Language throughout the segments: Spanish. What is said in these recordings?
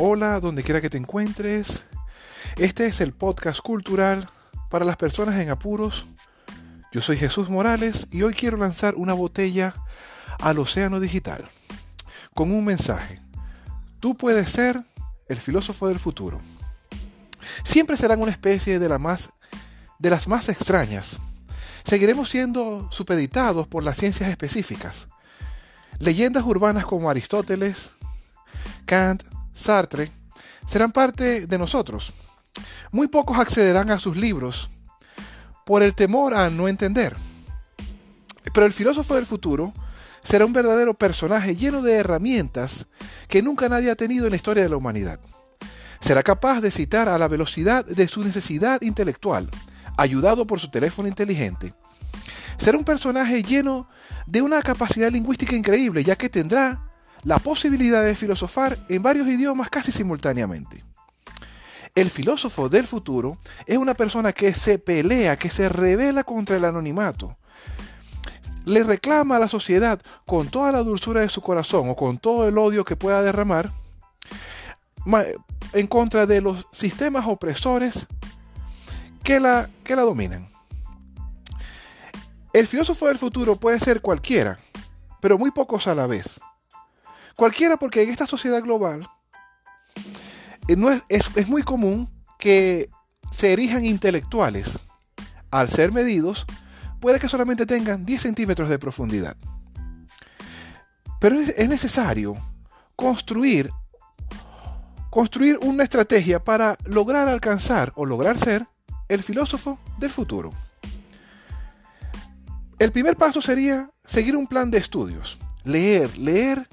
Hola, donde quiera que te encuentres. Este es el podcast cultural para las personas en apuros. Yo soy Jesús Morales y hoy quiero lanzar una botella al océano digital con un mensaje. Tú puedes ser el filósofo del futuro. Siempre serán una especie de, la más, de las más extrañas. Seguiremos siendo supeditados por las ciencias específicas. Leyendas urbanas como Aristóteles, Kant, Sartre, serán parte de nosotros. Muy pocos accederán a sus libros por el temor a no entender. Pero el filósofo del futuro será un verdadero personaje lleno de herramientas que nunca nadie ha tenido en la historia de la humanidad. Será capaz de citar a la velocidad de su necesidad intelectual, ayudado por su teléfono inteligente. Será un personaje lleno de una capacidad lingüística increíble, ya que tendrá la posibilidad de filosofar en varios idiomas casi simultáneamente. El filósofo del futuro es una persona que se pelea, que se revela contra el anonimato. Le reclama a la sociedad con toda la dulzura de su corazón o con todo el odio que pueda derramar en contra de los sistemas opresores que la, que la dominan. El filósofo del futuro puede ser cualquiera, pero muy pocos a la vez. Cualquiera porque en esta sociedad global eh, es, es, muy común que se erijan intelectuales. Al ser medidos, puede que solamente tengan 10 centímetros de profundidad. Pero es necesario construir, construir una estrategia para lograr alcanzar o lograr ser el filósofo del futuro. El primer paso sería seguir un plan de estudios, leer, leer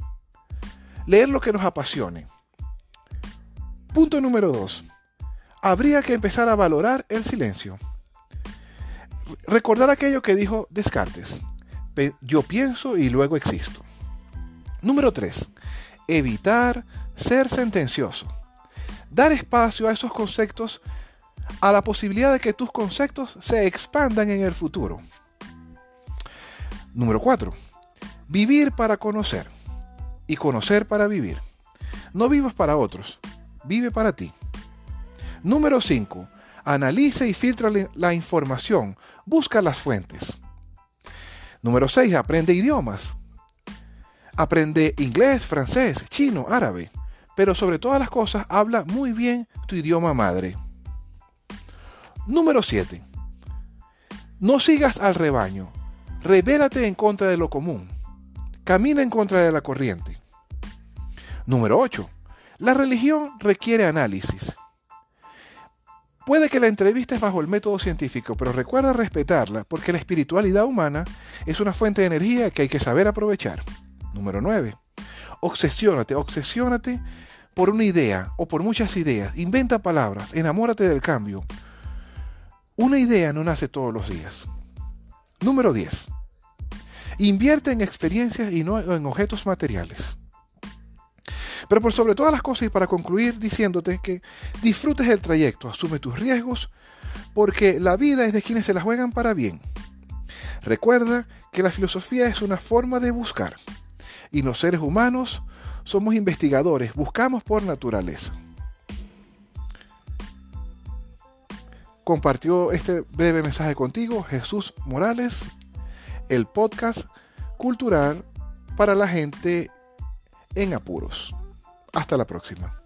Leer lo que nos apasione. Punto número 2. Habría que empezar a valorar el silencio. Recordar aquello que dijo Descartes. Yo pienso y luego existo. Número 3. Evitar ser sentencioso. Dar espacio a esos conceptos, a la posibilidad de que tus conceptos se expandan en el futuro. Número 4. Vivir para conocer y conocer para vivir. No vivas para otros, vive para ti. Número 5. Analiza y filtra la información, busca las fuentes. Número 6. Aprende idiomas. Aprende inglés, francés, chino, árabe. Pero sobre todas las cosas, habla muy bien tu idioma madre. Número 7. No sigas al rebaño. Revélate en contra de lo común. Camina en contra de la corriente. Número 8. La religión requiere análisis. Puede que la entrevista es bajo el método científico, pero recuerda respetarla porque la espiritualidad humana es una fuente de energía que hay que saber aprovechar. Número 9. Obsesiónate, obsesiónate por una idea o por muchas ideas. Inventa palabras, enamórate del cambio. Una idea no nace todos los días. Número 10. Invierte en experiencias y no en objetos materiales. Pero por sobre todas las cosas y para concluir diciéndote que disfrutes el trayecto, asume tus riesgos, porque la vida es de quienes se la juegan para bien. Recuerda que la filosofía es una forma de buscar y los seres humanos somos investigadores, buscamos por naturaleza. Compartió este breve mensaje contigo Jesús Morales, el podcast cultural para la gente en apuros. Hasta la próxima.